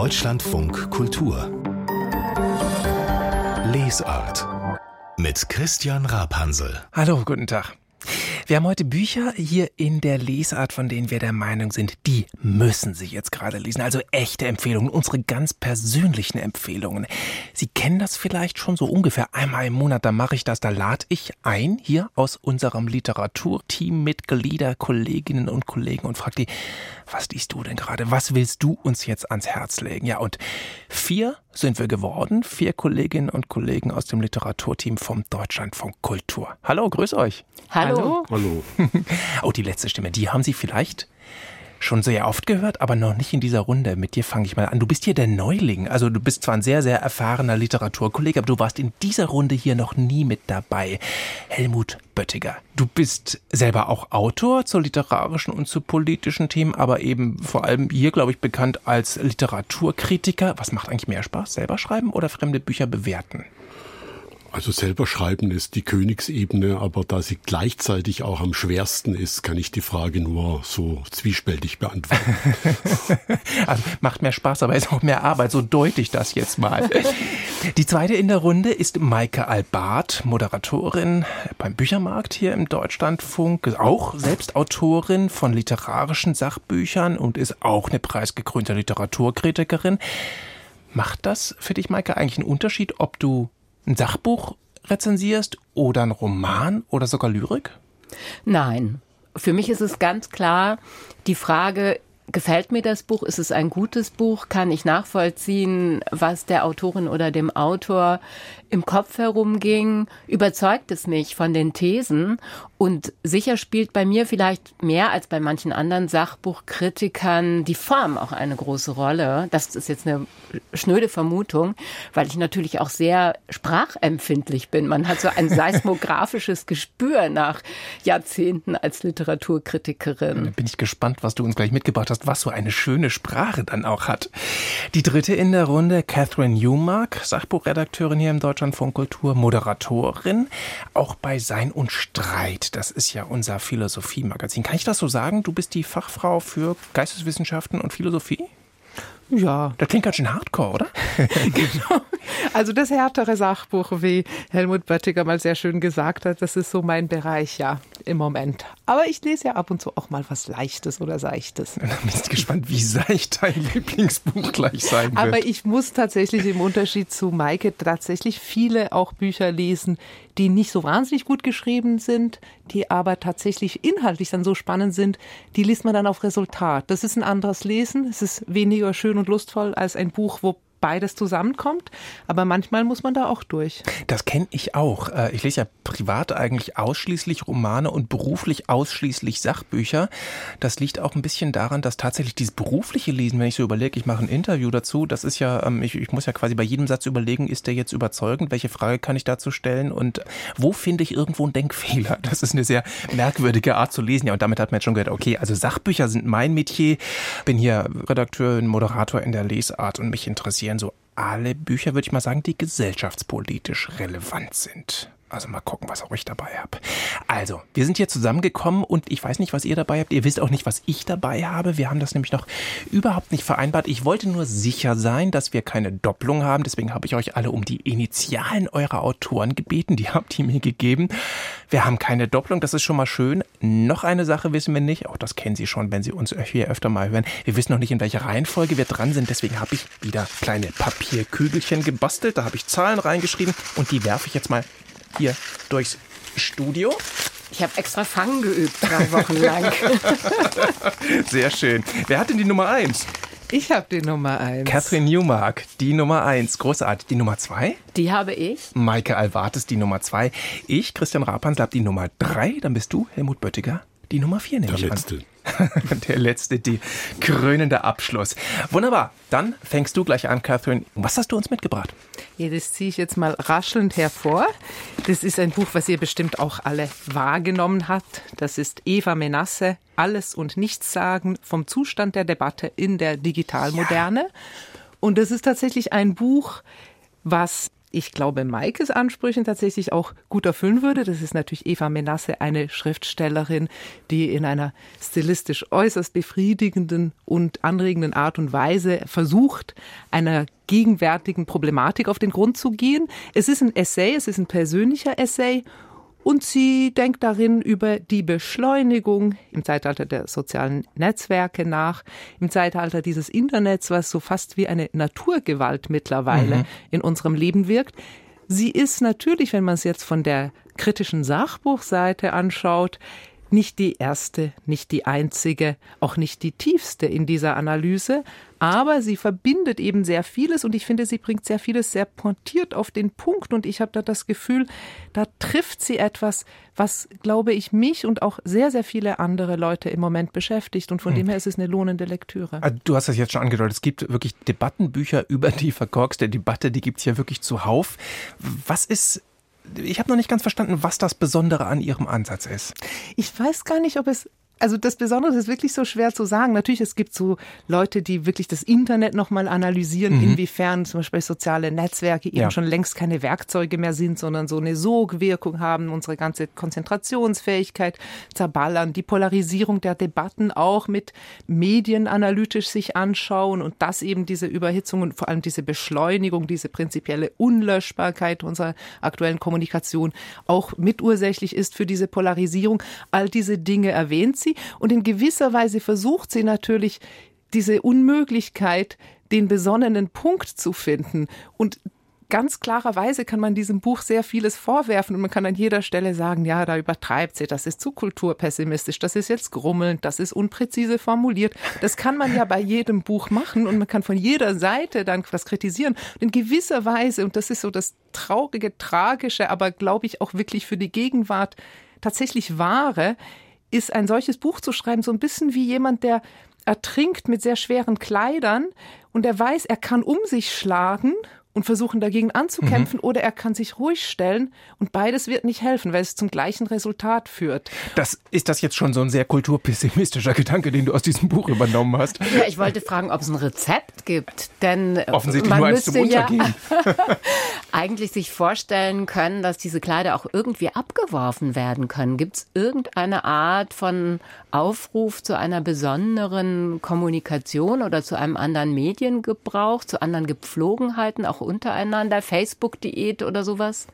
Deutschlandfunk Kultur Lesart mit Christian Rapansel. Hallo, guten Tag. Wir haben heute Bücher hier in der Lesart, von denen wir der Meinung sind, die müssen Sie jetzt gerade lesen. Also echte Empfehlungen, unsere ganz persönlichen Empfehlungen. Sie kennen das vielleicht schon so ungefähr einmal im Monat, da mache ich das, da lade ich ein hier aus unserem Literaturteam Mitglieder, Kolleginnen und Kollegen und frage die, was liest du denn gerade? Was willst du uns jetzt ans Herz legen? Ja, und vier sind wir geworden, vier Kolleginnen und Kollegen aus dem Literaturteam vom Deutschlandfunk Kultur. Hallo, grüß euch. Hallo. Hallo. oh, die letzte Stimme, die haben Sie vielleicht schon sehr oft gehört, aber noch nicht in dieser Runde. Mit dir fange ich mal an. Du bist hier der Neuling. Also du bist zwar ein sehr, sehr erfahrener Literaturkollege, aber du warst in dieser Runde hier noch nie mit dabei. Helmut Böttiger. Du bist selber auch Autor zu literarischen und zu politischen Themen, aber eben vor allem hier, glaube ich, bekannt als Literaturkritiker. Was macht eigentlich mehr Spaß? Selber schreiben oder fremde Bücher bewerten? Also selber schreiben ist die Königsebene, aber da sie gleichzeitig auch am schwersten ist, kann ich die Frage nur so zwiespältig beantworten. also macht mehr Spaß, aber ist auch mehr Arbeit. So deute ich das jetzt mal. Die zweite in der Runde ist Maike Albart, Moderatorin beim Büchermarkt hier im Deutschlandfunk, auch selbst Autorin von literarischen Sachbüchern und ist auch eine preisgekrönte Literaturkritikerin. Macht das für dich, Maike, eigentlich einen Unterschied, ob du ein Sachbuch rezensierst oder ein Roman oder sogar Lyrik? Nein. Für mich ist es ganz klar die Frage, gefällt mir das Buch? Ist es ein gutes Buch? Kann ich nachvollziehen, was der Autorin oder dem Autor im Kopf herumging? Überzeugt es mich von den Thesen? Und sicher spielt bei mir vielleicht mehr als bei manchen anderen Sachbuchkritikern die Form auch eine große Rolle. Das ist jetzt eine schnöde Vermutung, weil ich natürlich auch sehr sprachempfindlich bin. Man hat so ein seismografisches Gespür nach Jahrzehnten als Literaturkritikerin. Da bin ich gespannt, was du uns gleich mitgebracht hast, was so eine schöne Sprache dann auch hat. Die dritte in der Runde, Catherine Newmark, Sachbuchredakteurin hier im Deutschlandfunk Kultur, Moderatorin, auch bei Sein und Streit das ist ja unser Philosophie-Magazin. Kann ich das so sagen? Du bist die Fachfrau für Geisteswissenschaften und Philosophie? Ja. Das klingt ganz schön hardcore, oder? genau. Also das härtere Sachbuch, wie Helmut Böttiger mal sehr schön gesagt hat, das ist so mein Bereich, ja, im Moment. Aber ich lese ja ab und zu auch mal was Leichtes oder Seichtes. Dann bin ich gespannt, wie seicht dein Lieblingsbuch gleich sein wird. Aber ich muss tatsächlich im Unterschied zu Maike tatsächlich viele auch Bücher lesen, die nicht so wahnsinnig gut geschrieben sind, die aber tatsächlich inhaltlich dann so spannend sind, die liest man dann auf Resultat. Das ist ein anderes Lesen. Es ist weniger schön und lustvoll als ein Buch, wo beides zusammenkommt. Aber manchmal muss man da auch durch. Das kenne ich auch. Äh, ich lese ja privat eigentlich ausschließlich Romane und beruflich ausschließlich Sachbücher. Das liegt auch ein bisschen daran, dass tatsächlich dieses berufliche Lesen, wenn ich so überlege, ich mache ein Interview dazu, das ist ja, ähm, ich, ich muss ja quasi bei jedem Satz überlegen, ist der jetzt überzeugend? Welche Frage kann ich dazu stellen? Und wo finde ich irgendwo einen Denkfehler? Das ist eine sehr merkwürdige Art zu lesen. Ja, und damit hat man jetzt schon gehört, okay, also Sachbücher sind mein Metier. Bin hier Redakteur, Moderator in der Lesart und mich interessiert interessieren so alle Bücher, würde ich mal sagen, die gesellschaftspolitisch relevant sind. Also mal gucken, was auch ich dabei habe. Also, wir sind hier zusammengekommen und ich weiß nicht, was ihr dabei habt. Ihr wisst auch nicht, was ich dabei habe. Wir haben das nämlich noch überhaupt nicht vereinbart. Ich wollte nur sicher sein, dass wir keine Doppelung haben. Deswegen habe ich euch alle um die Initialen eurer Autoren gebeten. Die habt ihr mir gegeben. Wir haben keine Doppelung. Das ist schon mal schön. Noch eine Sache wissen wir nicht. Auch das kennen Sie schon, wenn Sie uns hier öfter mal hören. Wir wissen noch nicht, in welcher Reihenfolge wir dran sind. Deswegen habe ich wieder kleine Papierkügelchen gebastelt. Da habe ich Zahlen reingeschrieben und die werfe ich jetzt mal hier durchs Studio. Ich habe extra Fangen geübt, drei Wochen lang. Sehr schön. Wer hat denn die Nummer eins? Ich habe die Nummer eins. Catherine Newmark, die Nummer eins. Großartig. Die Nummer zwei? Die habe ich. Maike Alvartes, die Nummer zwei. Ich, Christian Rapansl, habe die Nummer drei. Dann bist du, Helmut Böttiger, die Nummer vier, nehme Der ich letzte. an. Der letzte, die krönende Abschluss. Wunderbar. Dann fängst du gleich an, Catherine. Was hast du uns mitgebracht? Ja, das ziehe ich jetzt mal raschelnd hervor. Das ist ein Buch, was ihr bestimmt auch alle wahrgenommen habt. Das ist Eva Menasse, Alles und Nichts sagen vom Zustand der Debatte in der Digitalmoderne. Ja. Und das ist tatsächlich ein Buch, was ich glaube, Maikes Ansprüchen tatsächlich auch gut erfüllen würde. Das ist natürlich Eva Menasse, eine Schriftstellerin, die in einer stilistisch äußerst befriedigenden und anregenden Art und Weise versucht, einer gegenwärtigen Problematik auf den Grund zu gehen. Es ist ein Essay, es ist ein persönlicher Essay und sie denkt darin über die Beschleunigung im Zeitalter der sozialen Netzwerke nach, im Zeitalter dieses Internets, was so fast wie eine Naturgewalt mittlerweile mhm. in unserem Leben wirkt. Sie ist natürlich, wenn man es jetzt von der kritischen Sachbuchseite anschaut, nicht die erste, nicht die einzige, auch nicht die tiefste in dieser Analyse, aber sie verbindet eben sehr vieles und ich finde, sie bringt sehr vieles sehr pointiert auf den Punkt und ich habe da das Gefühl, da trifft sie etwas, was, glaube ich, mich und auch sehr, sehr viele andere Leute im Moment beschäftigt und von hm. dem her ist es eine lohnende Lektüre. Ah, du hast das jetzt schon angedeutet, es gibt wirklich Debattenbücher über die verkorkste Debatte, die gibt es ja wirklich zuhauf. Was ist ich habe noch nicht ganz verstanden, was das Besondere an Ihrem Ansatz ist. Ich weiß gar nicht, ob es also das Besondere ist wirklich so schwer zu sagen. Natürlich, es gibt so Leute, die wirklich das Internet nochmal analysieren, mhm. inwiefern zum Beispiel soziale Netzwerke eben ja. schon längst keine Werkzeuge mehr sind, sondern so eine Sogwirkung haben, unsere ganze Konzentrationsfähigkeit zerballern, die Polarisierung der Debatten auch mit Medien analytisch sich anschauen und das eben diese Überhitzung und vor allem diese Beschleunigung, diese prinzipielle Unlöschbarkeit unserer aktuellen Kommunikation auch mitursächlich ist für diese Polarisierung. All diese Dinge erwähnt sie sie und in gewisser Weise versucht sie natürlich diese Unmöglichkeit, den besonnenen Punkt zu finden und ganz klarerweise kann man diesem Buch sehr vieles vorwerfen und man kann an jeder Stelle sagen, ja, da übertreibt sie, das ist zu kulturpessimistisch, das ist jetzt grummelnd, das ist unpräzise formuliert. Das kann man ja bei jedem Buch machen und man kann von jeder Seite dann was kritisieren. Und in gewisser Weise, und das ist so das traurige, tragische, aber glaube ich auch wirklich für die Gegenwart tatsächlich wahre, ist ein solches Buch zu schreiben so ein bisschen wie jemand, der ertrinkt mit sehr schweren Kleidern und er weiß, er kann um sich schlagen und versuchen dagegen anzukämpfen mhm. oder er kann sich ruhig stellen und beides wird nicht helfen, weil es zum gleichen Resultat führt. Das ist das jetzt schon so ein sehr kulturpessimistischer Gedanke, den du aus diesem Buch übernommen hast. Ja, ich wollte fragen, ob es ein Rezept gibt, denn offensichtlich man nur eins zum Untergehen. Ja eigentlich sich vorstellen können, dass diese Kleider auch irgendwie abgeworfen werden können. Gibt es irgendeine Art von Aufruf zu einer besonderen Kommunikation oder zu einem anderen Mediengebrauch, zu anderen Gepflogenheiten, auch untereinander, Facebook-Diät oder sowas?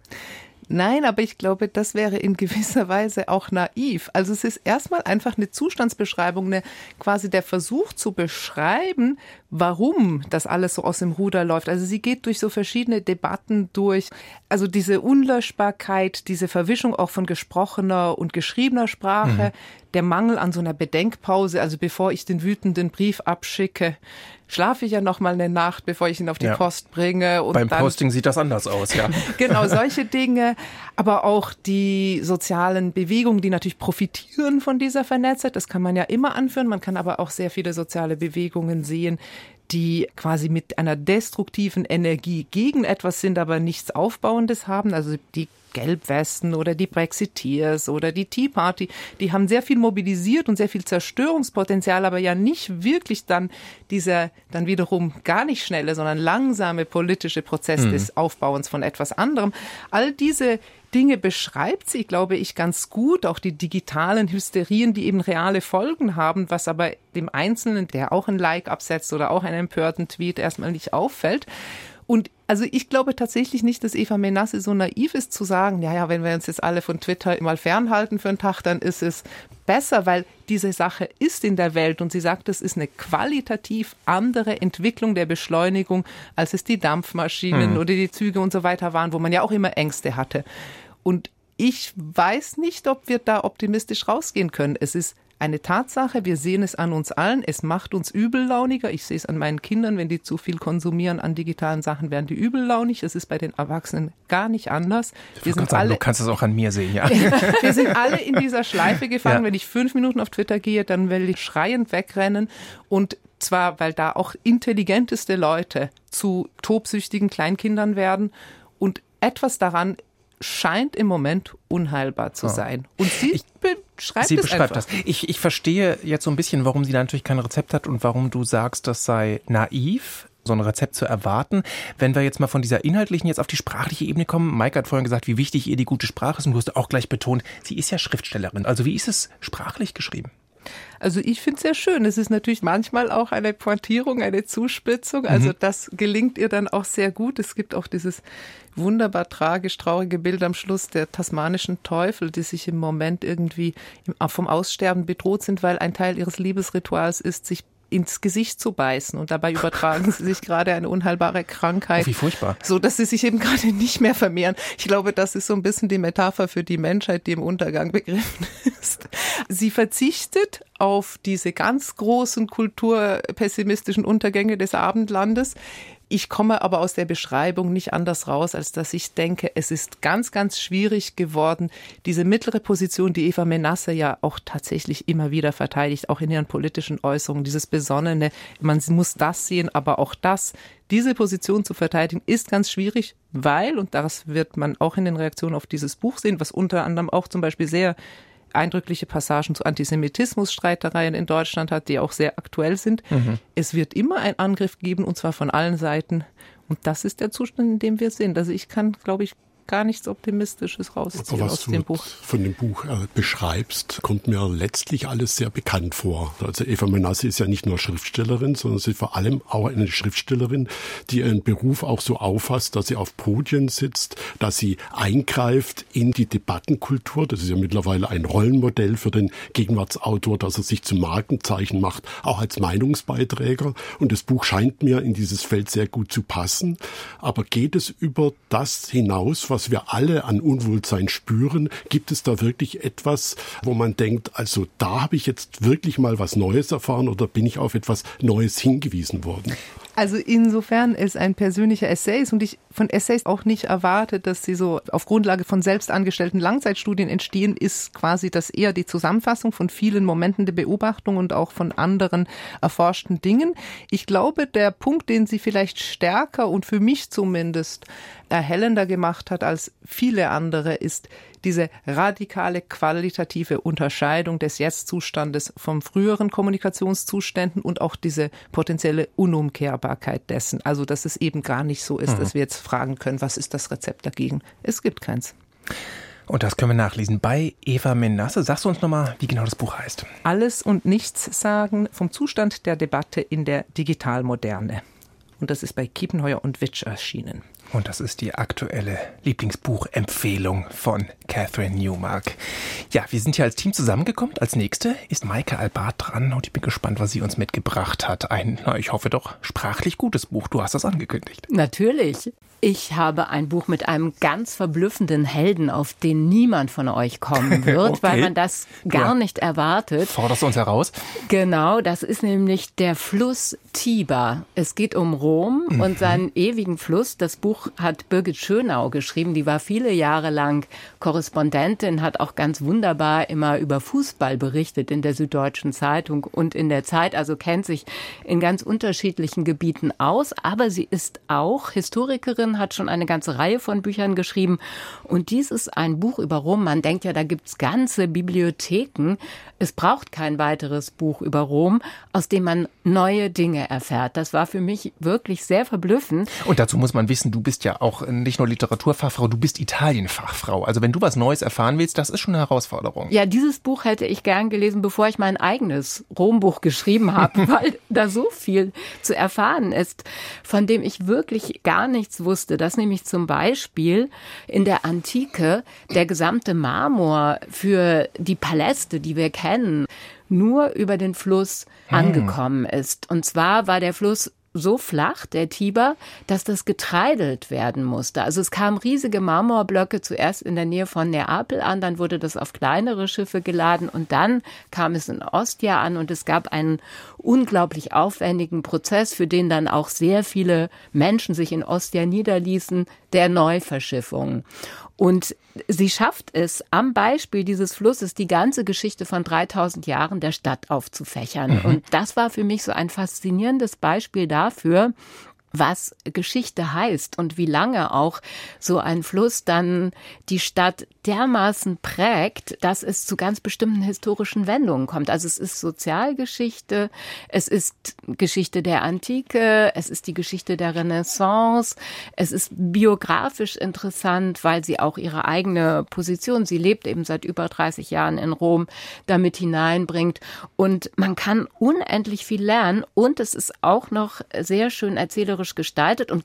Nein, aber ich glaube, das wäre in gewisser Weise auch naiv. Also es ist erstmal einfach eine Zustandsbeschreibung, eine, quasi der Versuch zu beschreiben, warum das alles so aus dem Ruder läuft. Also sie geht durch so verschiedene Debatten durch. Also diese Unlöschbarkeit, diese Verwischung auch von gesprochener und geschriebener Sprache, mhm. Der Mangel an so einer Bedenkpause, also bevor ich den wütenden Brief abschicke, schlafe ich ja noch mal eine Nacht, bevor ich ihn auf die ja. Post bringe. Und Beim dann, Posting sieht das anders aus, ja. genau, solche Dinge. Aber auch die sozialen Bewegungen, die natürlich profitieren von dieser Vernetztheit. Das kann man ja immer anführen. Man kann aber auch sehr viele soziale Bewegungen sehen, die quasi mit einer destruktiven Energie gegen etwas sind, aber nichts Aufbauendes haben. Also die Gelbwesten oder die Brexiteers oder die Tea Party, die haben sehr viel mobilisiert und sehr viel Zerstörungspotenzial, aber ja nicht wirklich dann dieser dann wiederum gar nicht schnelle, sondern langsame politische Prozess mhm. des Aufbauens von etwas anderem. All diese Dinge beschreibt sie, glaube ich, ganz gut, auch die digitalen Hysterien, die eben reale Folgen haben, was aber dem Einzelnen, der auch ein Like absetzt oder auch einen empörten Tweet erstmal nicht auffällt. Und also ich glaube tatsächlich nicht, dass Eva Menasse so naiv ist zu sagen, ja, ja, wenn wir uns jetzt alle von Twitter mal fernhalten für einen Tag, dann ist es besser, weil diese Sache ist in der Welt und sie sagt, es ist eine qualitativ andere Entwicklung der Beschleunigung, als es die Dampfmaschinen hm. oder die Züge und so weiter waren, wo man ja auch immer Ängste hatte. Und ich weiß nicht, ob wir da optimistisch rausgehen können. Es ist eine Tatsache, wir sehen es an uns allen, es macht uns übellauniger. Ich sehe es an meinen Kindern, wenn die zu viel konsumieren an digitalen Sachen, werden die übellaunig. Es ist bei den Erwachsenen gar nicht anders. Wir sind sagen, alle, du kannst es auch an mir sehen, ja. wir sind alle in dieser Schleife gefangen. Ja. Wenn ich fünf Minuten auf Twitter gehe, dann will ich schreiend wegrennen und zwar, weil da auch intelligenteste Leute zu tobsüchtigen Kleinkindern werden und etwas daran scheint im Moment unheilbar zu sein. Und sie ich, beschreibt sie es beschreibt einfach. das. Ich, ich verstehe jetzt so ein bisschen, warum sie da natürlich kein Rezept hat und warum du sagst, das sei naiv. so ein Rezept zu erwarten. Wenn wir jetzt mal von dieser inhaltlichen jetzt auf die sprachliche Ebene kommen, Maike hat vorhin gesagt, wie wichtig ihr die gute Sprache ist und du hast auch gleich betont, sie ist ja Schriftstellerin. Also wie ist es sprachlich geschrieben? Also ich finde es sehr schön. Es ist natürlich manchmal auch eine Pointierung, eine Zuspitzung. Also mhm. das gelingt ihr dann auch sehr gut. Es gibt auch dieses wunderbar tragisch traurige Bild am Schluss der tasmanischen Teufel, die sich im Moment irgendwie vom Aussterben bedroht sind, weil ein Teil ihres Liebesrituals ist, sich ins Gesicht zu beißen und dabei übertragen sie sich gerade eine unheilbare Krankheit. Oh, wie furchtbar. So, dass sie sich eben gerade nicht mehr vermehren. Ich glaube, das ist so ein bisschen die Metapher für die Menschheit, die im Untergang begriffen ist. Sie verzichtet auf diese ganz großen kulturpessimistischen Untergänge des Abendlandes. Ich komme aber aus der Beschreibung nicht anders raus, als dass ich denke, es ist ganz, ganz schwierig geworden, diese mittlere Position, die Eva Menasse ja auch tatsächlich immer wieder verteidigt, auch in ihren politischen Äußerungen, dieses Besonnene, man muss das sehen, aber auch das, diese Position zu verteidigen, ist ganz schwierig, weil, und das wird man auch in den Reaktionen auf dieses Buch sehen, was unter anderem auch zum Beispiel sehr eindrückliche Passagen zu Antisemitismus-Streitereien in Deutschland hat, die auch sehr aktuell sind. Mhm. Es wird immer einen Angriff geben, und zwar von allen Seiten. Und das ist der Zustand, in dem wir sind. Also ich kann, glaube ich, gar nichts Optimistisches rausziehen aus dem Buch. Von dem Buch äh, beschreibst, kommt mir letztlich alles sehr bekannt vor. Also Eva Menasse ist ja nicht nur Schriftstellerin, sondern sie ist vor allem auch eine Schriftstellerin, die ihren Beruf auch so auffasst, dass sie auf Podien sitzt, dass sie eingreift in die Debattenkultur. Das ist ja mittlerweile ein Rollenmodell für den Gegenwartsautor, dass er sich zum Markenzeichen macht, auch als Meinungsbeiträger. Und das Buch scheint mir in dieses Feld sehr gut zu passen. Aber geht es über das hinaus, was was wir alle an Unwohlsein spüren, gibt es da wirklich etwas, wo man denkt, also da habe ich jetzt wirklich mal was Neues erfahren oder bin ich auf etwas Neues hingewiesen worden? Also insofern es ein persönlicher Essay ist und ich von Essays auch nicht erwartet, dass sie so auf Grundlage von selbst angestellten Langzeitstudien entstehen, ist quasi das eher die Zusammenfassung von vielen Momenten der Beobachtung und auch von anderen erforschten Dingen. Ich glaube, der Punkt, den sie vielleicht stärker und für mich zumindest erhellender gemacht hat als viele andere, ist diese radikale qualitative Unterscheidung des Jetzt-Zustandes vom früheren Kommunikationszuständen und auch diese potenzielle Unumkehrbarkeit dessen. Also, dass es eben gar nicht so ist, mhm. dass wir jetzt fragen können, was ist das Rezept dagegen? Es gibt keins. Und das können wir nachlesen bei Eva Menasse. Sagst du uns nochmal, wie genau das Buch heißt? Alles und nichts sagen vom Zustand der Debatte in der Digitalmoderne. Und das ist bei Kiepenheuer und Witsch erschienen. Und das ist die aktuelle Lieblingsbuchempfehlung von Catherine Newmark. Ja, wir sind hier als Team zusammengekommen. Als nächste ist Maike Albart dran und ich bin gespannt, was sie uns mitgebracht hat. Ein, na, ich hoffe doch, sprachlich gutes Buch. Du hast das angekündigt. Natürlich. Ich habe ein Buch mit einem ganz verblüffenden Helden, auf den niemand von euch kommen wird, okay. weil man das gar ja. nicht erwartet. Forderst du uns heraus? Genau, das ist nämlich der Fluss Tiber. Es geht um Rom mhm. und seinen ewigen Fluss. Das Buch hat Birgit Schönau geschrieben. Die war viele Jahre lang Korrespondentin, hat auch ganz wunderbar immer über Fußball berichtet in der Süddeutschen Zeitung und in der Zeit, also kennt sich in ganz unterschiedlichen Gebieten aus. Aber sie ist auch Historikerin Autorin, hat schon eine ganze Reihe von Büchern geschrieben. Und dies ist ein Buch über Rom. Man denkt ja, da gibt's ganze Bibliotheken. Es braucht kein weiteres Buch über Rom, aus dem man neue Dinge erfährt. Das war für mich wirklich sehr verblüffend. Und dazu muss man wissen, du bist ja auch nicht nur Literaturfachfrau, du bist Italienfachfrau. Also wenn du was Neues erfahren willst, das ist schon eine Herausforderung. Ja, dieses Buch hätte ich gern gelesen, bevor ich mein eigenes Rombuch geschrieben habe, weil da so viel zu erfahren ist, von dem ich wirklich gar nichts wusste wusste, dass nämlich zum Beispiel in der Antike der gesamte Marmor für die Paläste, die wir kennen, nur über den Fluss hm. angekommen ist. Und zwar war der Fluss so flach, der Tiber, dass das getreidelt werden musste. Also es kamen riesige Marmorblöcke zuerst in der Nähe von Neapel an, dann wurde das auf kleinere Schiffe geladen und dann kam es in Ostia an und es gab einen unglaublich aufwendigen Prozess, für den dann auch sehr viele Menschen sich in Ostia niederließen, der Neuverschiffung. Und sie schafft es, am Beispiel dieses Flusses die ganze Geschichte von 3000 Jahren der Stadt aufzufächern. Mhm. Und das war für mich so ein faszinierendes Beispiel dafür, was Geschichte heißt und wie lange auch so ein Fluss dann die Stadt dermaßen prägt, dass es zu ganz bestimmten historischen Wendungen kommt. Also es ist Sozialgeschichte, es ist Geschichte der Antike, es ist die Geschichte der Renaissance, es ist biografisch interessant, weil sie auch ihre eigene Position, sie lebt eben seit über 30 Jahren in Rom, damit hineinbringt. Und man kann unendlich viel lernen und es ist auch noch sehr schön erzählerisch gestaltet. Und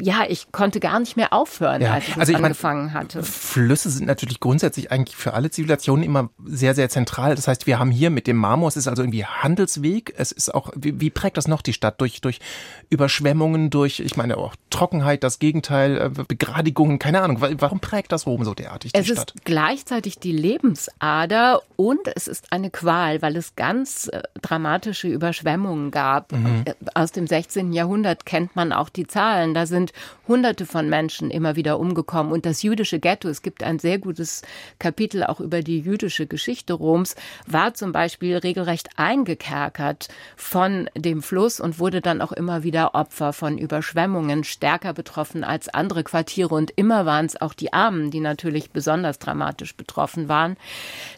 ja, ich konnte gar nicht mehr aufhören, ja. als ich, also ich angefangen mein, hatte. Flüsse sind natürlich grundsätzlich eigentlich für alle Zivilisationen immer sehr, sehr zentral. Das heißt, wir haben hier mit dem Marmor, es ist also irgendwie Handelsweg. Es ist auch, wie, wie prägt das noch die Stadt? Durch, durch Überschwemmungen, durch, ich meine auch Trockenheit, das Gegenteil, äh, Begradigungen, keine Ahnung. Warum prägt das Rom so derartig, die es Stadt? Es ist gleichzeitig die Lebensader und es ist eine Qual, weil es ganz äh, dramatische Überschwemmungen gab. Mhm. Äh, aus dem 16. Jahrhundert kennt man auch die Zahlen. Da sind Hunderte von Menschen immer wieder umgekommen. Und das jüdische Ghetto, es gibt ein sehr gutes Kapitel auch über die jüdische Geschichte Roms, war zum Beispiel regelrecht eingekerkert von dem Fluss und wurde dann auch immer wieder Opfer von Überschwemmungen, stärker betroffen als andere Quartiere. Und immer waren es auch die Armen, die natürlich besonders dramatisch betroffen waren.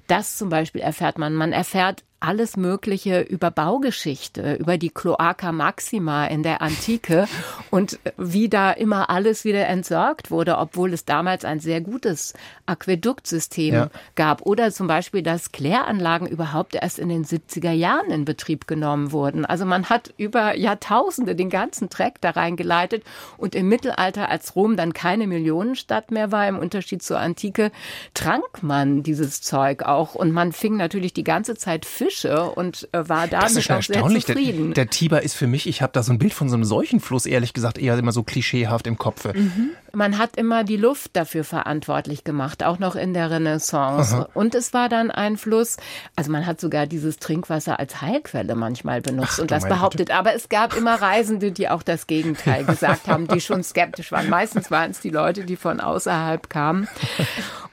Das zum Beispiel erfährt man. Man erfährt alles Mögliche über Baugeschichte, über die Cloaca Maxima in der Antike und wie da immer alles wieder entsorgt wurde, obwohl es damals ein sehr gutes Aquäduktsystem ja. gab. Oder zum Beispiel, dass Kläranlagen überhaupt erst in den 70er Jahren in Betrieb genommen wurden. Also man hat über Jahrtausende den ganzen Dreck da reingeleitet und im Mittelalter, als Rom dann keine Millionenstadt mehr war, im Unterschied zur Antike, trank man dieses Zeug auch und man fing natürlich die ganze Zeit Fisch Fische und äh, war damit auch sehr zufrieden. Der, der Tiber ist für mich, ich habe da so ein Bild von so einem Seuchenfluss, ehrlich gesagt, eher immer so klischeehaft im Kopf. Mhm. Man hat immer die Luft dafür verantwortlich gemacht, auch noch in der Renaissance. Aha. Und es war dann ein Fluss, also man hat sogar dieses Trinkwasser als Heilquelle manchmal benutzt Ach, und das behauptet. Güte. Aber es gab immer Reisende, die auch das Gegenteil gesagt haben, die schon skeptisch waren. Meistens waren es die Leute, die von außerhalb kamen.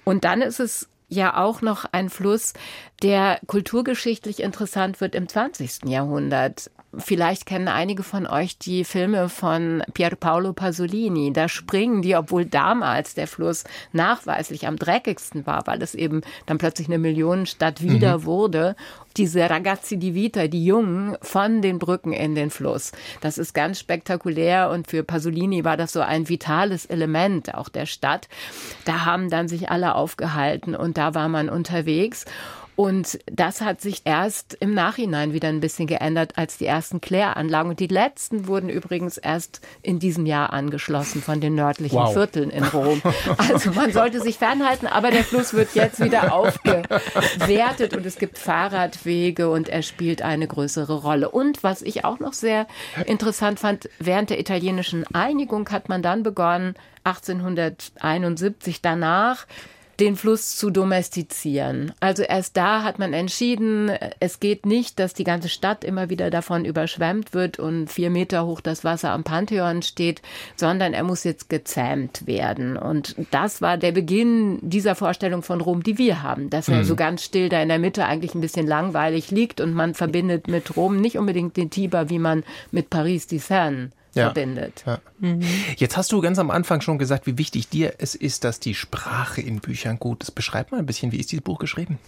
Und dann ist es ja auch noch ein Fluss, der kulturgeschichtlich interessant wird im 20. Jahrhundert. Vielleicht kennen einige von euch die Filme von Pierpaolo Pasolini. Da springen die, obwohl damals der Fluss nachweislich am dreckigsten war, weil es eben dann plötzlich eine Millionenstadt wieder mhm. wurde. Diese Ragazzi di Vita, die Jungen, von den Brücken in den Fluss. Das ist ganz spektakulär und für Pasolini war das so ein vitales Element auch der Stadt. Da haben dann sich alle aufgehalten und da war man unterwegs. Und das hat sich erst im Nachhinein wieder ein bisschen geändert als die ersten Kläranlagen. Und die letzten wurden übrigens erst in diesem Jahr angeschlossen von den nördlichen wow. Vierteln in Rom. Also man sollte sich fernhalten, aber der Fluss wird jetzt wieder aufgewertet und es gibt Fahrradwege und er spielt eine größere Rolle. Und was ich auch noch sehr interessant fand, während der italienischen Einigung hat man dann begonnen, 1871 danach, den Fluss zu domestizieren. Also erst da hat man entschieden, es geht nicht, dass die ganze Stadt immer wieder davon überschwemmt wird und vier Meter hoch das Wasser am Pantheon steht, sondern er muss jetzt gezähmt werden. Und das war der Beginn dieser Vorstellung von Rom, die wir haben, dass er mhm. so ganz still da in der Mitte eigentlich ein bisschen langweilig liegt und man verbindet mit Rom nicht unbedingt den Tiber, wie man mit Paris die Seine ja. verbindet. Ja. Mhm. Jetzt hast du ganz am Anfang schon gesagt, wie wichtig dir es ist, dass die Sprache in Büchern gut ist. Beschreib mal ein bisschen, wie ist dieses Buch geschrieben?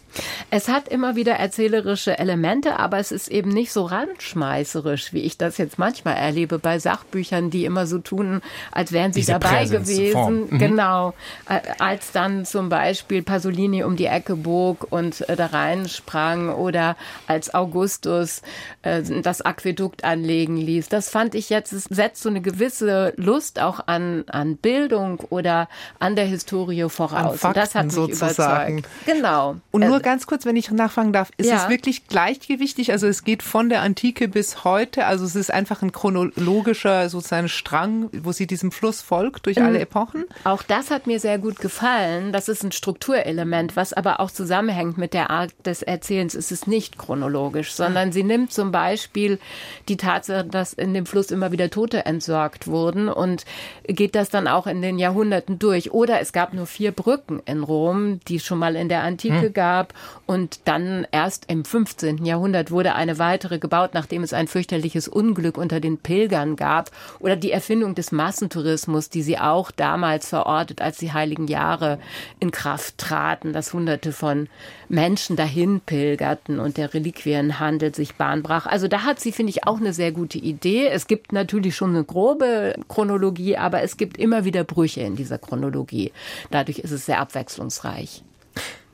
Es hat immer wieder erzählerische Elemente, aber es ist eben nicht so randschmeißerisch, wie ich das jetzt manchmal erlebe bei Sachbüchern, die immer so tun, als wären sie Diese dabei gewesen. Mhm. Genau. Äh, als dann zum Beispiel Pasolini um die Ecke bog und äh, da reinsprang oder als Augustus äh, das Aquädukt anlegen ließ. Das fand ich jetzt, setzt so eine gewisse Lust auch an, an Bildung oder an der Historie voraus. Fakten, das hat mich sozusagen. überzeugt. Genau. Und nur äh, ganz kurz, wenn ich nachfragen darf, ist ja. es wirklich gleichgewichtig? Also es geht von der Antike bis heute. Also es ist einfach ein chronologischer sozusagen Strang, wo sie diesem Fluss folgt durch alle mhm. Epochen. Auch das hat mir sehr gut gefallen. Das ist ein Strukturelement, was aber auch zusammenhängt mit der Art des Erzählens. Es ist nicht chronologisch, sondern sie nimmt zum Beispiel die Tatsache, dass in dem Fluss immer wieder Tote Tote entsorgt wurden und geht das dann auch in den Jahrhunderten durch. Oder es gab nur vier Brücken in Rom, die es schon mal in der Antike hm. gab und dann erst im 15. Jahrhundert wurde eine weitere gebaut, nachdem es ein fürchterliches Unglück unter den Pilgern gab oder die Erfindung des Massentourismus, die sie auch damals verortet, als die heiligen Jahre in Kraft traten, dass hunderte von Menschen dahin pilgerten und der Reliquienhandel sich bahnbrach. Also da hat sie, finde ich, auch eine sehr gute Idee. Es gibt natürlich schon eine grobe Chronologie, aber es gibt immer wieder Brüche in dieser Chronologie. Dadurch ist es sehr abwechslungsreich.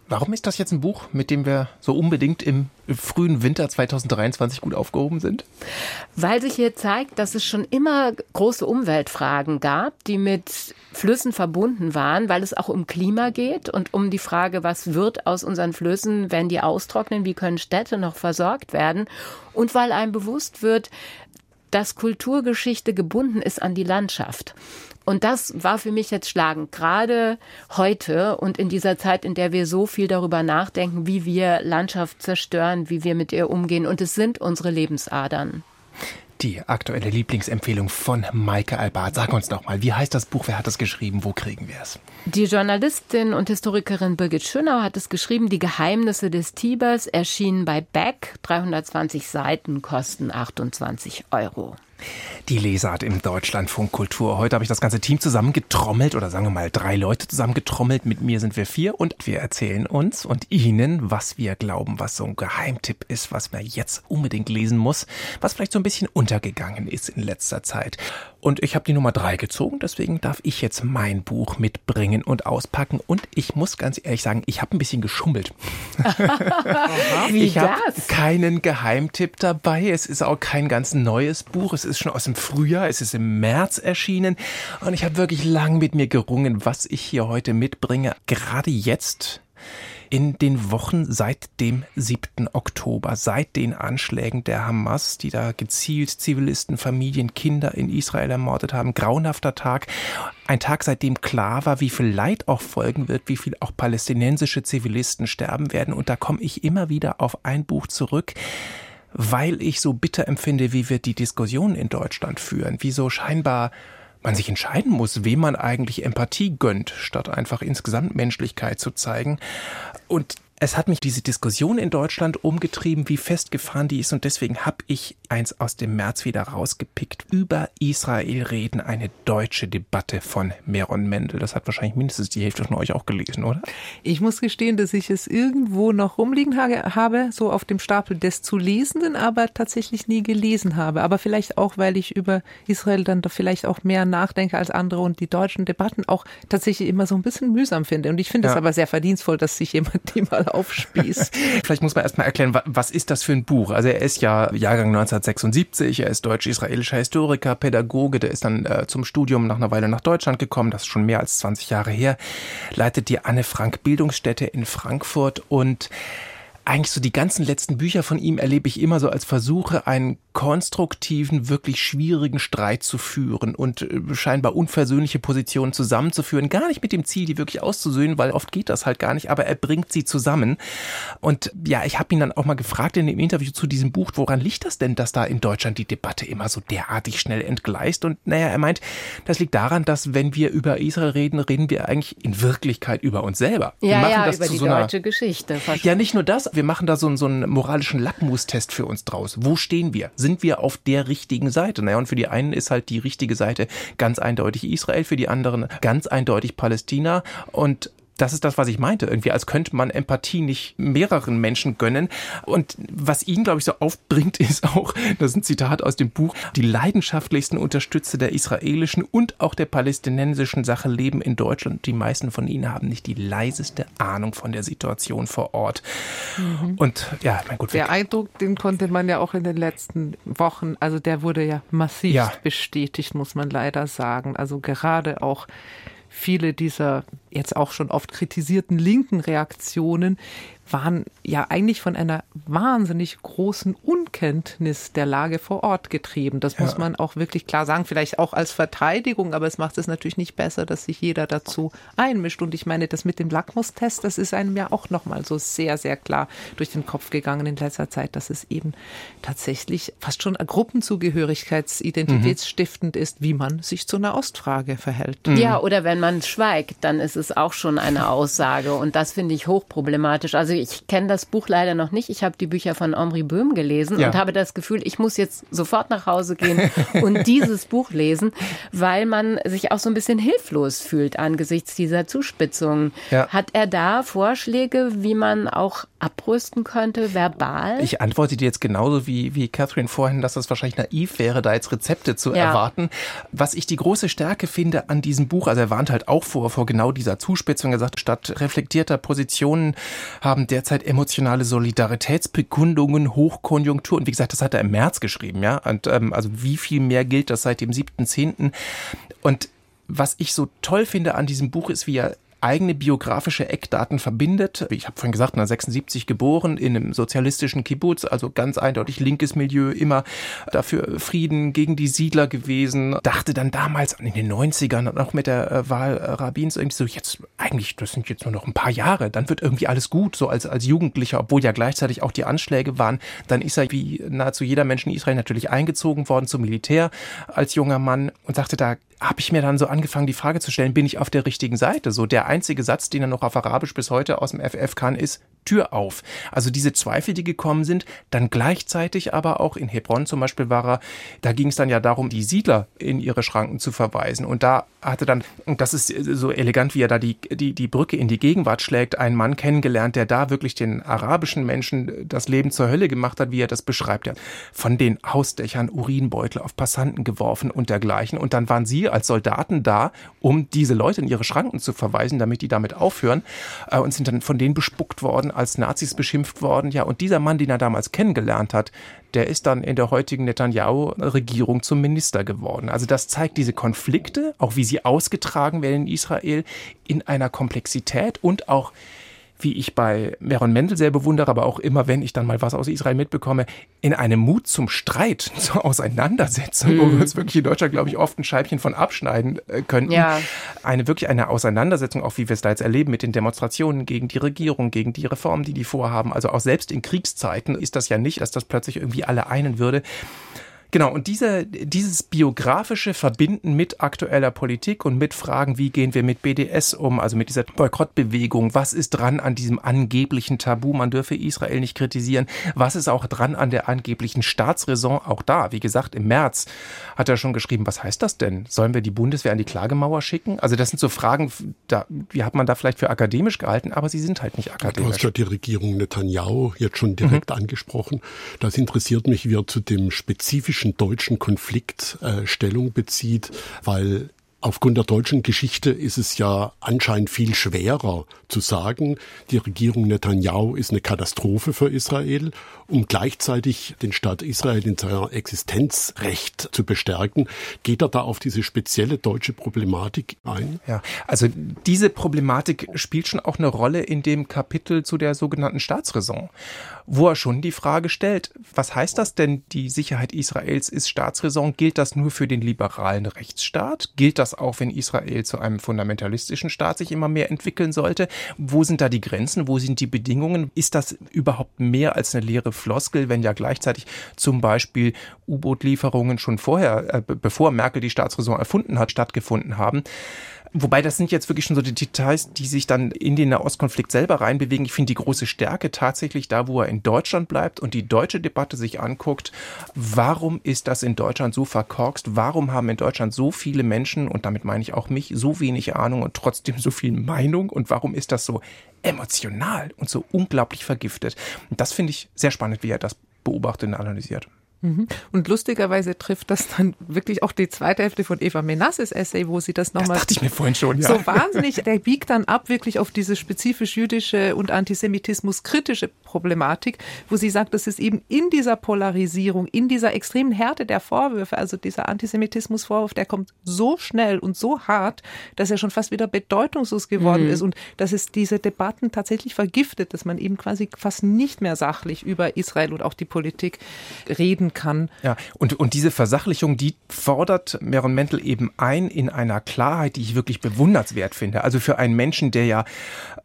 Warum ist das jetzt ein Buch, mit dem wir so unbedingt im frühen Winter 2023 gut aufgehoben sind? Weil sich hier zeigt, dass es schon immer große Umweltfragen gab, die mit Flüssen verbunden waren, weil es auch um Klima geht und um die Frage, was wird aus unseren Flüssen, wenn die austrocknen, wie können Städte noch versorgt werden und weil einem bewusst wird, dass Kulturgeschichte gebunden ist an die Landschaft. Und das war für mich jetzt schlagend, gerade heute und in dieser Zeit, in der wir so viel darüber nachdenken, wie wir Landschaft zerstören, wie wir mit ihr umgehen. Und es sind unsere Lebensadern. Die aktuelle Lieblingsempfehlung von Maike Albart. Sag uns doch mal, wie heißt das Buch? Wer hat es geschrieben? Wo kriegen wir es? Die Journalistin und Historikerin Birgit Schönau hat es geschrieben. Die Geheimnisse des Tibers erschienen bei Beck. 320 Seiten kosten 28 Euro. Die Lesart im Deutschlandfunk Kultur. Heute habe ich das ganze Team zusammengetrommelt oder sagen wir mal drei Leute zusammengetrommelt. Mit mir sind wir vier und wir erzählen uns und Ihnen, was wir glauben, was so ein Geheimtipp ist, was man jetzt unbedingt lesen muss, was vielleicht so ein bisschen untergegangen ist in letzter Zeit. Und ich habe die Nummer drei gezogen, deswegen darf ich jetzt mein Buch mitbringen und auspacken. Und ich muss ganz ehrlich sagen, ich habe ein bisschen geschummelt. Wie ich habe keinen Geheimtipp dabei. Es ist auch kein ganz neues Buch. Es ist schon aus dem Frühjahr. Es ist im März erschienen. Und ich habe wirklich lang mit mir gerungen, was ich hier heute mitbringe. Gerade jetzt in den Wochen seit dem 7. Oktober, seit den Anschlägen der Hamas, die da gezielt Zivilisten, Familien, Kinder in Israel ermordet haben. Grauenhafter Tag. Ein Tag, seitdem klar war, wie viel Leid auch folgen wird, wie viel auch palästinensische Zivilisten sterben werden. Und da komme ich immer wieder auf ein Buch zurück weil ich so bitter empfinde, wie wir die Diskussion in Deutschland führen, wie so scheinbar man sich entscheiden muss, wem man eigentlich Empathie gönnt, statt einfach insgesamt Menschlichkeit zu zeigen. Und es hat mich diese Diskussion in Deutschland umgetrieben, wie festgefahren die ist. Und deswegen habe ich eins aus dem März wieder rausgepickt. Über Israel reden, eine deutsche Debatte von Meron Mendel. Das hat wahrscheinlich mindestens die Hälfte von euch auch gelesen, oder? Ich muss gestehen, dass ich es irgendwo noch rumliegen habe, so auf dem Stapel des zu Lesenden, aber tatsächlich nie gelesen habe. Aber vielleicht auch, weil ich über Israel dann doch vielleicht auch mehr nachdenke als andere und die deutschen Debatten auch tatsächlich immer so ein bisschen mühsam finde. Und ich finde es aber sehr verdienstvoll, dass sich jemand die mal aufspießt. Vielleicht muss man erstmal erklären, was ist das für ein Buch? Also er ist ja Jahrgang 1976, er ist deutsch-israelischer Historiker, Pädagoge, der ist dann äh, zum Studium nach einer Weile nach Deutschland gekommen, das ist schon mehr als 20 Jahre her, leitet die Anne Frank Bildungsstätte in Frankfurt und eigentlich so die ganzen letzten Bücher von ihm erlebe ich immer so als Versuche, einen konstruktiven, wirklich schwierigen Streit zu führen und äh, scheinbar unversöhnliche Positionen zusammenzuführen. Gar nicht mit dem Ziel, die wirklich auszusöhnen, weil oft geht das halt gar nicht, aber er bringt sie zusammen. Und ja, ich habe ihn dann auch mal gefragt in dem Interview zu diesem Buch, woran liegt das denn, dass da in Deutschland die Debatte immer so derartig schnell entgleist? Und naja, er meint, das liegt daran, dass wenn wir über Israel reden, reden wir eigentlich in Wirklichkeit über uns selber. Ja, wir machen ja, das über zu die so einer, deutsche Geschichte. Ja, nicht nur das, wir machen da so, so einen moralischen Lackmustest für uns draus. Wo stehen wir? Sind wir auf der richtigen Seite? Naja, und für die einen ist halt die richtige Seite ganz eindeutig Israel, für die anderen ganz eindeutig Palästina. Und das ist das, was ich meinte. Irgendwie, als könnte man Empathie nicht mehreren Menschen gönnen. Und was ihn, glaube ich, so aufbringt, ist auch, das ist ein Zitat aus dem Buch, die leidenschaftlichsten Unterstützer der israelischen und auch der palästinensischen Sache leben in Deutschland. Die meisten von ihnen haben nicht die leiseste Ahnung von der Situation vor Ort. Mhm. Und ja, mein Gott. Der Eindruck, den konnte man ja auch in den letzten Wochen, also der wurde ja massiv ja. bestätigt, muss man leider sagen. Also gerade auch viele dieser jetzt auch schon oft kritisierten linken Reaktionen waren ja eigentlich von einer wahnsinnig großen Unkenntnis der Lage vor Ort getrieben. Das ja. muss man auch wirklich klar sagen, vielleicht auch als Verteidigung, aber es macht es natürlich nicht besser, dass sich jeder dazu einmischt. Und ich meine, das mit dem Lackmustest, das ist einem ja auch nochmal so sehr, sehr klar durch den Kopf gegangen in letzter Zeit, dass es eben tatsächlich fast schon Gruppenzugehörigkeitsidentitätsstiftend mhm. ist, wie man sich zu einer Ostfrage verhält. Mhm. Ja, oder wenn man schweigt, dann ist es auch schon eine Aussage. Und das finde ich hochproblematisch. Also ich kenne das Buch leider noch nicht. Ich habe die Bücher von Omri Böhm gelesen ja. und habe das Gefühl, ich muss jetzt sofort nach Hause gehen und dieses Buch lesen, weil man sich auch so ein bisschen hilflos fühlt angesichts dieser Zuspitzung. Ja. Hat er da Vorschläge, wie man auch abrüsten könnte, verbal? Ich antworte dir jetzt genauso wie, wie Catherine vorhin, dass es wahrscheinlich naiv wäre, da jetzt Rezepte zu ja. erwarten. Was ich die große Stärke finde an diesem Buch, also er warnt halt auch vor, vor genau dieser Zuspitzung. Er sagt, statt reflektierter Positionen haben derzeit emotionale Solidaritätsbekundungen, Hochkonjunktur. Und wie gesagt, das hat er im März geschrieben, ja. Und ähm, also wie viel mehr gilt das seit dem 7.10.? Und was ich so toll finde an diesem Buch ist, wie er eigene biografische Eckdaten verbindet. Ich habe vorhin gesagt, 1976 geboren in einem sozialistischen Kibbutz, also ganz eindeutig linkes Milieu, immer dafür Frieden gegen die Siedler gewesen. Dachte dann damals in den 90ern noch mit der äh, Wahl Rabins irgendwie so, jetzt eigentlich, das sind jetzt nur noch ein paar Jahre, dann wird irgendwie alles gut, so als, als Jugendlicher, obwohl ja gleichzeitig auch die Anschläge waren. Dann ist er wie nahezu jeder Mensch in Israel natürlich eingezogen worden zum Militär als junger Mann und sagte, da habe ich mir dann so angefangen, die Frage zu stellen, bin ich auf der richtigen Seite? So der einzige Satz, den er noch auf Arabisch bis heute aus dem FF kann, ist Tür auf. Also diese Zweifel, die gekommen sind, dann gleichzeitig aber auch in Hebron zum Beispiel war er, da ging es dann ja darum, die Siedler in ihre Schranken zu verweisen. Und da hatte dann, und das ist so elegant, wie er da die, die, die Brücke in die Gegenwart schlägt, einen Mann kennengelernt, der da wirklich den arabischen Menschen das Leben zur Hölle gemacht hat, wie er das beschreibt. Er hat von den Hausdächern Urinbeutel auf Passanten geworfen und dergleichen. Und dann waren sie als Soldaten da, um diese Leute in ihre Schranken zu verweisen, damit die damit aufhören äh, und sind dann von denen bespuckt worden, als Nazis beschimpft worden. Ja, und dieser Mann, den er damals kennengelernt hat, der ist dann in der heutigen Netanyahu-Regierung zum Minister geworden. Also das zeigt diese Konflikte, auch wie sie ausgetragen werden in Israel, in einer Komplexität und auch wie ich bei Meron Mendel sehr bewundere, aber auch immer, wenn ich dann mal was aus Israel mitbekomme, in einem Mut zum Streit, zur Auseinandersetzung, mhm. wo wir uns wirklich in Deutschland, glaube ich, oft ein Scheibchen von abschneiden äh, könnten. Ja. Eine wirklich eine Auseinandersetzung, auch wie wir es da jetzt erleben mit den Demonstrationen gegen die Regierung, gegen die Reformen, die die vorhaben. Also auch selbst in Kriegszeiten ist das ja nicht, dass das plötzlich irgendwie alle einen würde. Genau, und diese, dieses biografische Verbinden mit aktueller Politik und mit Fragen, wie gehen wir mit BDS um, also mit dieser Boykottbewegung, was ist dran an diesem angeblichen Tabu, man dürfe Israel nicht kritisieren, was ist auch dran an der angeblichen Staatsräson, auch da, wie gesagt, im März hat er schon geschrieben, was heißt das denn? Sollen wir die Bundeswehr an die Klagemauer schicken? Also das sind so Fragen, da, die hat man da vielleicht für akademisch gehalten, aber sie sind halt nicht akademisch. Du hast ja die Regierung Netanyahu jetzt schon direkt mhm. angesprochen. Das interessiert mich, wie er zu dem spezifischen typischen deutschen Konflikt äh, Stellung bezieht, weil Aufgrund der deutschen Geschichte ist es ja anscheinend viel schwerer zu sagen, die Regierung Netanyahu ist eine Katastrophe für Israel, um gleichzeitig den Staat Israel in seiner Existenzrecht zu bestärken. Geht er da auf diese spezielle deutsche Problematik ein? Ja, also diese Problematik spielt schon auch eine Rolle in dem Kapitel zu der sogenannten Staatsräson wo er schon die Frage stellt, was heißt das denn, die Sicherheit Israels ist Staatsräson? Gilt das nur für den liberalen Rechtsstaat? Gilt das auch, wenn Israel zu einem fundamentalistischen Staat sich immer mehr entwickeln sollte? Wo sind da die Grenzen? Wo sind die Bedingungen? Ist das überhaupt mehr als eine leere Floskel, wenn ja gleichzeitig zum Beispiel U-Boot-Lieferungen schon vorher, äh, bevor Merkel die Staatsräson erfunden hat, stattgefunden haben? Wobei das sind jetzt wirklich schon so die Details, die sich dann in den Nahostkonflikt selber reinbewegen. Ich finde die große Stärke tatsächlich da, wo er in Deutschland bleibt und die deutsche Debatte sich anguckt. Warum ist das in Deutschland so verkorkst? Warum haben in Deutschland so viele Menschen, und damit meine ich auch mich, so wenig Ahnung und trotzdem so viel Meinung? Und warum ist das so emotional und so unglaublich vergiftet? Das finde ich sehr spannend, wie er das beobachtet und analysiert. Mhm. Und lustigerweise trifft das dann wirklich auch die zweite Hälfte von Eva Menasses Essay, wo sie das nochmal. Das dachte ich mir vorhin schon, ja. So wahnsinnig, der biegt dann ab wirklich auf diese spezifisch jüdische und Antisemitismus kritische Problematik, wo sie sagt, dass es eben in dieser Polarisierung, in dieser extremen Härte der Vorwürfe, also dieser Antisemitismusvorwurf, der kommt so schnell und so hart, dass er schon fast wieder bedeutungslos geworden mhm. ist und dass es diese Debatten tatsächlich vergiftet, dass man eben quasi fast nicht mehr sachlich über Israel und auch die Politik reden kann. Ja, und, und diese Versachlichung, die fordert Meron Mendel eben ein in einer Klarheit, die ich wirklich bewundernswert finde. Also für einen Menschen, der ja,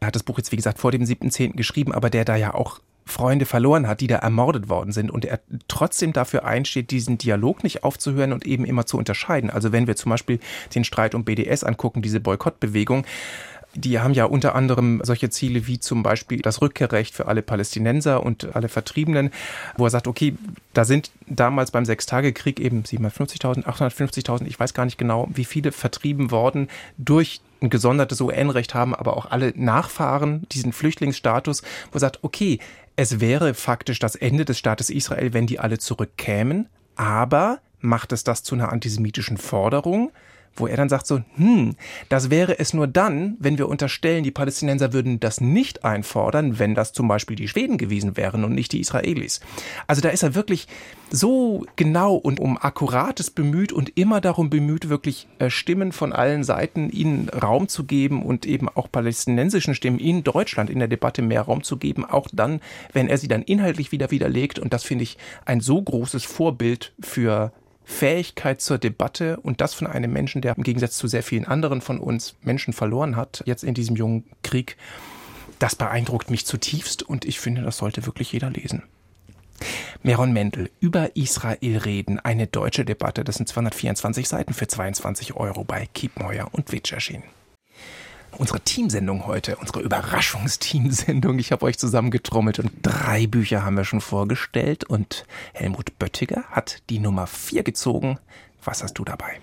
er hat das Buch jetzt wie gesagt vor dem 7.10. geschrieben, aber der da ja auch Freunde verloren hat, die da ermordet worden sind und er trotzdem dafür einsteht, diesen Dialog nicht aufzuhören und eben immer zu unterscheiden. Also wenn wir zum Beispiel den Streit um BDS angucken, diese Boykottbewegung, die haben ja unter anderem solche Ziele wie zum Beispiel das Rückkehrrecht für alle Palästinenser und alle Vertriebenen, wo er sagt, okay, da sind damals beim Sechstagekrieg eben 750.000, 850.000, ich weiß gar nicht genau, wie viele vertrieben worden durch ein gesondertes UN-Recht haben, aber auch alle Nachfahren diesen Flüchtlingsstatus, wo er sagt, okay, es wäre faktisch das Ende des Staates Israel, wenn die alle zurückkämen, aber macht es das zu einer antisemitischen Forderung? Wo er dann sagt so, hm, das wäre es nur dann, wenn wir unterstellen, die Palästinenser würden das nicht einfordern, wenn das zum Beispiel die Schweden gewesen wären und nicht die Israelis. Also da ist er wirklich so genau und um Akkurates bemüht und immer darum bemüht, wirklich äh, Stimmen von allen Seiten ihnen Raum zu geben und eben auch palästinensischen Stimmen in Deutschland in der Debatte mehr Raum zu geben, auch dann, wenn er sie dann inhaltlich wieder widerlegt. Und das finde ich ein so großes Vorbild für Fähigkeit zur Debatte und das von einem Menschen, der im Gegensatz zu sehr vielen anderen von uns Menschen verloren hat, jetzt in diesem jungen Krieg, das beeindruckt mich zutiefst und ich finde, das sollte wirklich jeder lesen. Meron Mendel, über Israel reden, eine deutsche Debatte, das sind 224 Seiten für 22 Euro bei Kiepmeuer und Witsch erschienen unsere Teamsendung heute, unsere Überraschungsteamsendung. Ich habe euch zusammengetrommelt und drei Bücher haben wir schon vorgestellt und Helmut Böttiger hat die Nummer vier gezogen. Was hast du dabei?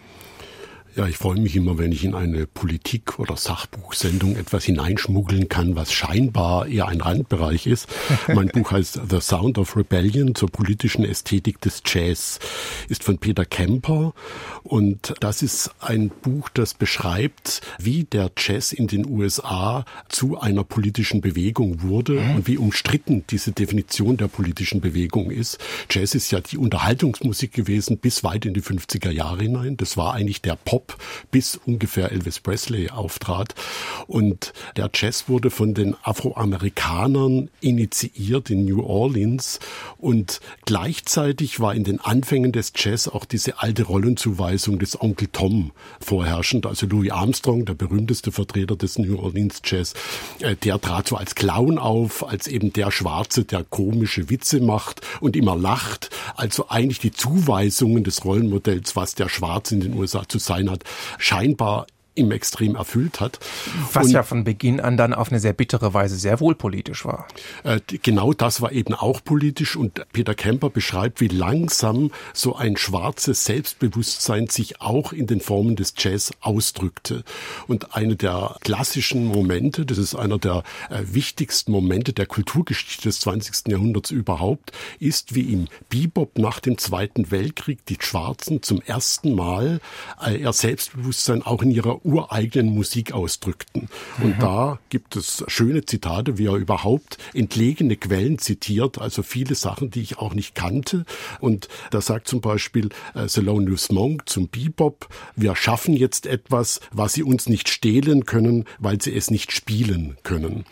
Ja, ich freue mich immer, wenn ich in eine Politik- oder Sachbuchsendung etwas hineinschmuggeln kann, was scheinbar eher ein Randbereich ist. mein Buch heißt The Sound of Rebellion zur politischen Ästhetik des Jazz, ist von Peter Kemper und das ist ein Buch, das beschreibt, wie der Jazz in den USA zu einer politischen Bewegung wurde mhm. und wie umstritten diese Definition der politischen Bewegung ist. Jazz ist ja die Unterhaltungsmusik gewesen bis weit in die 50er Jahre hinein. Das war eigentlich der Pop Pop bis ungefähr Elvis Presley auftrat. Und der Jazz wurde von den Afroamerikanern initiiert in New Orleans und gleichzeitig war in den Anfängen des Jazz auch diese alte Rollenzuweisung des Onkel Tom vorherrschend. Also Louis Armstrong, der berühmteste Vertreter des New Orleans Jazz, äh, der trat so als Clown auf, als eben der Schwarze, der komische Witze macht und immer lacht. Also eigentlich die Zuweisungen des Rollenmodells, was der Schwarze in den USA zu sein hat, scheinbar im Extrem erfüllt hat. Was und, ja von Beginn an dann auf eine sehr bittere Weise sehr wohl politisch war. Äh, genau das war eben auch politisch und Peter Kemper beschreibt, wie langsam so ein schwarzes Selbstbewusstsein sich auch in den Formen des Jazz ausdrückte. Und eine der klassischen Momente, das ist einer der äh, wichtigsten Momente der Kulturgeschichte des 20. Jahrhunderts überhaupt, ist wie im Bebop nach dem Zweiten Weltkrieg die Schwarzen zum ersten Mal äh, ihr Selbstbewusstsein auch in ihrer ureigenen Musik ausdrückten. Und mhm. da gibt es schöne Zitate, wie er überhaupt entlegene Quellen zitiert, also viele Sachen, die ich auch nicht kannte. Und da sagt zum Beispiel äh, Thelonious Monk zum Bebop, wir schaffen jetzt etwas, was sie uns nicht stehlen können, weil sie es nicht spielen können.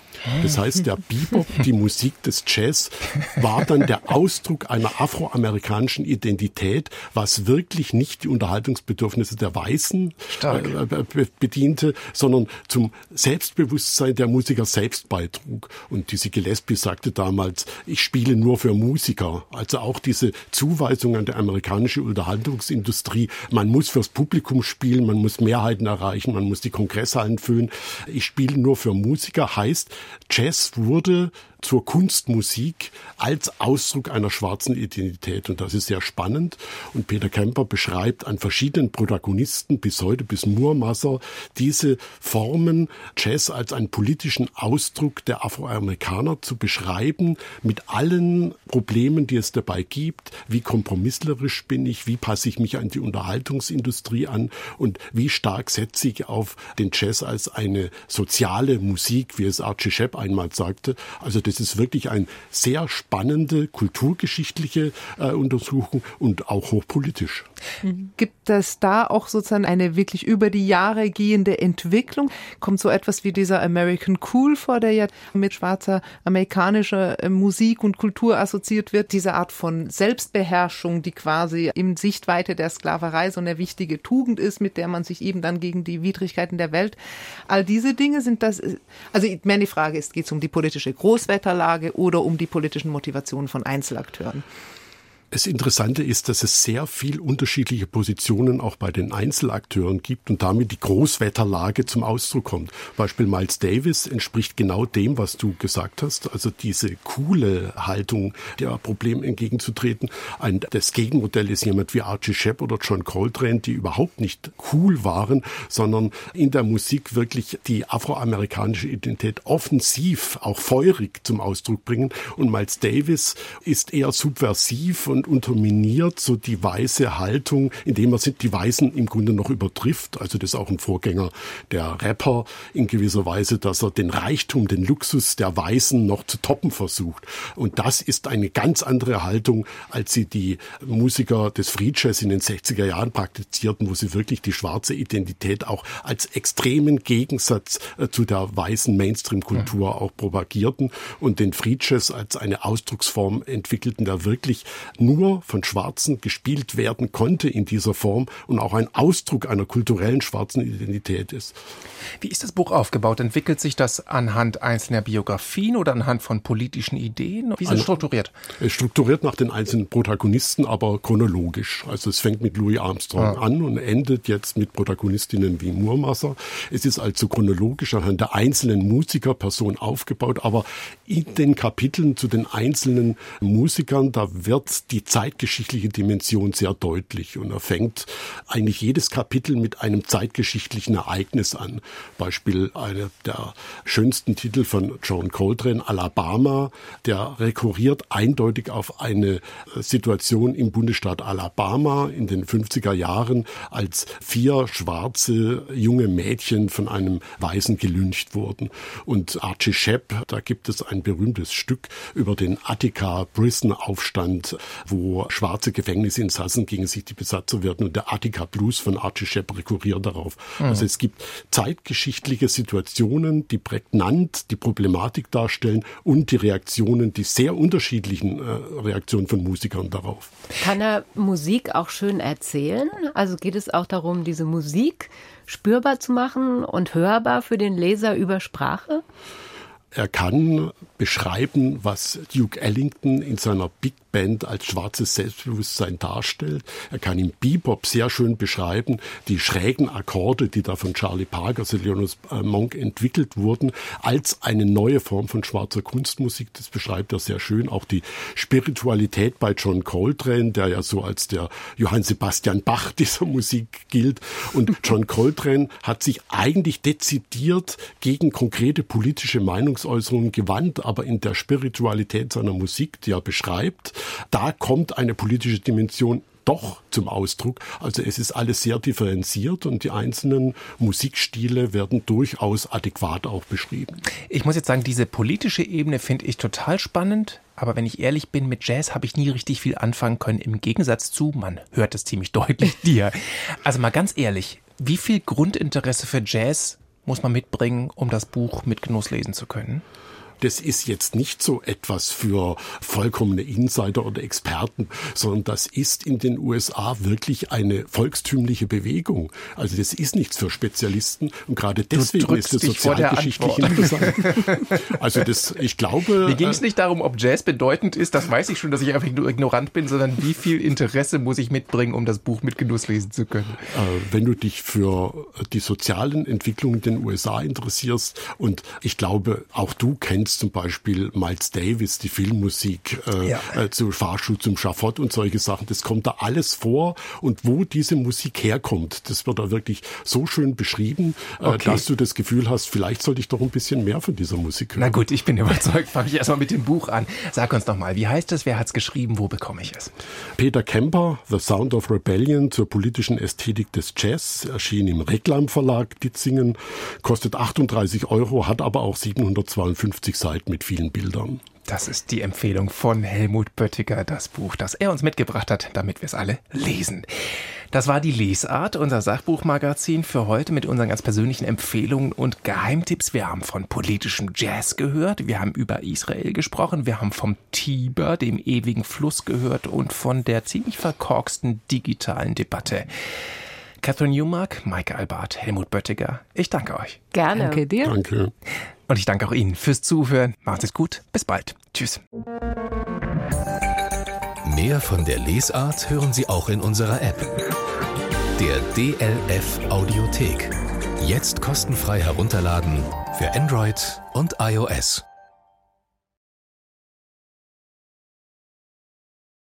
Das heißt, der Bebop, die Musik des Jazz, war dann der Ausdruck einer afroamerikanischen Identität, was wirklich nicht die Unterhaltungsbedürfnisse der Weißen äh, äh bediente, sondern zum Selbstbewusstsein der Musiker selbst beitrug. Und Dizzy Gillespie sagte damals, ich spiele nur für Musiker. Also auch diese Zuweisung an der amerikanische Unterhaltungsindustrie, man muss fürs Publikum spielen, man muss Mehrheiten erreichen, man muss die Kongresshallen füllen. Ich spiele nur für Musiker heißt, Jazz wurde zur Kunstmusik als Ausdruck einer schwarzen Identität. Und das ist sehr spannend. Und Peter Kemper beschreibt an verschiedenen Protagonisten bis heute, bis Murmasser, diese Formen, Jazz als einen politischen Ausdruck der Afroamerikaner zu beschreiben, mit allen Problemen, die es dabei gibt. Wie kompromisslerisch bin ich? Wie passe ich mich an die Unterhaltungsindustrie an? Und wie stark setze ich auf den Jazz als eine soziale Musik, wie es Archie Shepp einmal sagte? Also das ist wirklich eine sehr spannende kulturgeschichtliche äh, Untersuchung und auch hochpolitisch. Gibt es da auch sozusagen eine wirklich über die Jahre gehende Entwicklung? Kommt so etwas wie dieser American Cool vor, der ja mit schwarzer amerikanischer äh, Musik und Kultur assoziiert wird? Diese Art von Selbstbeherrschung, die quasi im Sichtweite der Sklaverei so eine wichtige Tugend ist, mit der man sich eben dann gegen die Widrigkeiten der Welt. All diese Dinge sind das, äh, also meine Frage ist, geht es um die politische Großwetterlage oder um die politischen Motivationen von Einzelakteuren? Das Interessante ist, dass es sehr viel unterschiedliche Positionen auch bei den Einzelakteuren gibt und damit die Großwetterlage zum Ausdruck kommt. Beispiel Miles Davis entspricht genau dem, was du gesagt hast, also diese coole Haltung der Problem entgegenzutreten. Ein, das Gegenmodell ist jemand wie Archie Shepp oder John Coltrane, die überhaupt nicht cool waren, sondern in der Musik wirklich die afroamerikanische Identität offensiv, auch feurig zum Ausdruck bringen. Und Miles Davis ist eher subversiv und und unterminiert so die weiße Haltung, indem er die Weißen im Grunde noch übertrifft. Also das ist auch ein Vorgänger der Rapper in gewisser Weise, dass er den Reichtum, den Luxus der Weißen noch zu toppen versucht. Und das ist eine ganz andere Haltung, als sie die Musiker des Free Jazz in den 60er Jahren praktizierten, wo sie wirklich die schwarze Identität auch als extremen Gegensatz äh, zu der weißen Mainstream-Kultur auch propagierten und den Free Jazz als eine Ausdrucksform entwickelten, der wirklich nur von Schwarzen gespielt werden konnte in dieser Form und auch ein Ausdruck einer kulturellen schwarzen Identität ist. Wie ist das Buch aufgebaut? Entwickelt sich das anhand einzelner Biografien oder anhand von politischen Ideen? Wie ist es strukturiert? Es strukturiert nach den einzelnen Protagonisten, aber chronologisch. Also es fängt mit Louis Armstrong ah. an und endet jetzt mit Protagonistinnen wie Murmasser. Es ist also chronologisch anhand der einzelnen Musikerpersonen aufgebaut, aber in den Kapiteln zu den einzelnen Musikern, da wird die zeitgeschichtliche Dimension sehr deutlich und er fängt eigentlich jedes Kapitel mit einem zeitgeschichtlichen Ereignis an. Beispiel einer der schönsten Titel von John Coltrane, Alabama, der rekurriert eindeutig auf eine Situation im Bundesstaat Alabama in den 50er Jahren, als vier schwarze junge Mädchen von einem Weißen gelyncht wurden. Und Archie Shepp, da gibt es ein berühmtes Stück über den Attica Prison Aufstand, wo schwarze Gefängnisinsassen gegen sich die Besatzer werden und der Attica Blues von Archie Shepp rekurriert darauf. Mhm. Also es gibt zeitgeschichtliche Situationen, die prägnant die Problematik darstellen und die Reaktionen, die sehr unterschiedlichen äh, Reaktionen von Musikern darauf. Kann er Musik auch schön erzählen? Also geht es auch darum, diese Musik spürbar zu machen und hörbar für den Leser über Sprache? Er kann beschreiben, was Duke Ellington in seiner Big Band als schwarzes Selbstbewusstsein darstellt. Er kann im Bebop sehr schön beschreiben, die schrägen Akkorde, die da von Charlie Parker, Leonis äh, Monk entwickelt wurden, als eine neue Form von schwarzer Kunstmusik. Das beschreibt er sehr schön. Auch die Spiritualität bei John Coltrane, der ja so als der Johann Sebastian Bach dieser Musik gilt. Und John Coltrane hat sich eigentlich dezidiert gegen konkrete politische Meinungsäußerungen gewandt, aber in der Spiritualität seiner Musik, die er beschreibt, da kommt eine politische Dimension doch zum Ausdruck. Also es ist alles sehr differenziert und die einzelnen Musikstile werden durchaus adäquat auch beschrieben. Ich muss jetzt sagen, diese politische Ebene finde ich total spannend. Aber wenn ich ehrlich bin, mit Jazz habe ich nie richtig viel anfangen können. Im Gegensatz zu, man hört es ziemlich deutlich dir. Also mal ganz ehrlich, wie viel Grundinteresse für Jazz muss man mitbringen, um das Buch mit Genuss lesen zu können? Das ist jetzt nicht so etwas für vollkommene Insider oder Experten, sondern das ist in den USA wirklich eine volkstümliche Bewegung. Also das ist nichts für Spezialisten und gerade deswegen ist es sozialgeschichtlich interessant. Also das, ich glaube. Mir ging es äh, nicht darum, ob Jazz bedeutend ist, das weiß ich schon, dass ich einfach nur ignorant bin, sondern wie viel Interesse muss ich mitbringen, um das Buch mit Genuss lesen zu können. Äh, wenn du dich für die sozialen Entwicklungen in den USA interessierst und ich glaube, auch du kennst kennst zum Beispiel Miles Davis, die Filmmusik äh, ja. äh, zu Fahrschuh zum Schafott und solche Sachen. Das kommt da alles vor und wo diese Musik herkommt, das wird da wirklich so schön beschrieben, äh, okay. dass du das Gefühl hast, vielleicht sollte ich doch ein bisschen mehr von dieser Musik hören. Na gut, ich bin überzeugt. Fange ich erstmal mit dem Buch an. Sag uns doch mal, wie heißt es? Wer hat es geschrieben? Wo bekomme ich es? Peter Kemper, The Sound of Rebellion zur politischen Ästhetik des Jazz, erschien im Reklam Verlag Ditzingen, kostet 38 Euro, hat aber auch 752 Seiten mit vielen Bildern. Das ist die Empfehlung von Helmut Böttiger, das Buch, das er uns mitgebracht hat, damit wir es alle lesen. Das war die Lesart, unser Sachbuchmagazin für heute mit unseren ganz persönlichen Empfehlungen und Geheimtipps. Wir haben von politischem Jazz gehört, wir haben über Israel gesprochen, wir haben vom Tiber, dem ewigen Fluss gehört und von der ziemlich verkorksten digitalen Debatte. Catherine Newmark, Maike Albert, Helmut Böttiger, ich danke euch. Gerne. Danke dir. Danke. Und ich danke auch Ihnen fürs Zuhören. Macht es gut. Bis bald. Tschüss. Mehr von der Lesart hören Sie auch in unserer App. Der DLF Audiothek. Jetzt kostenfrei herunterladen für Android und iOS.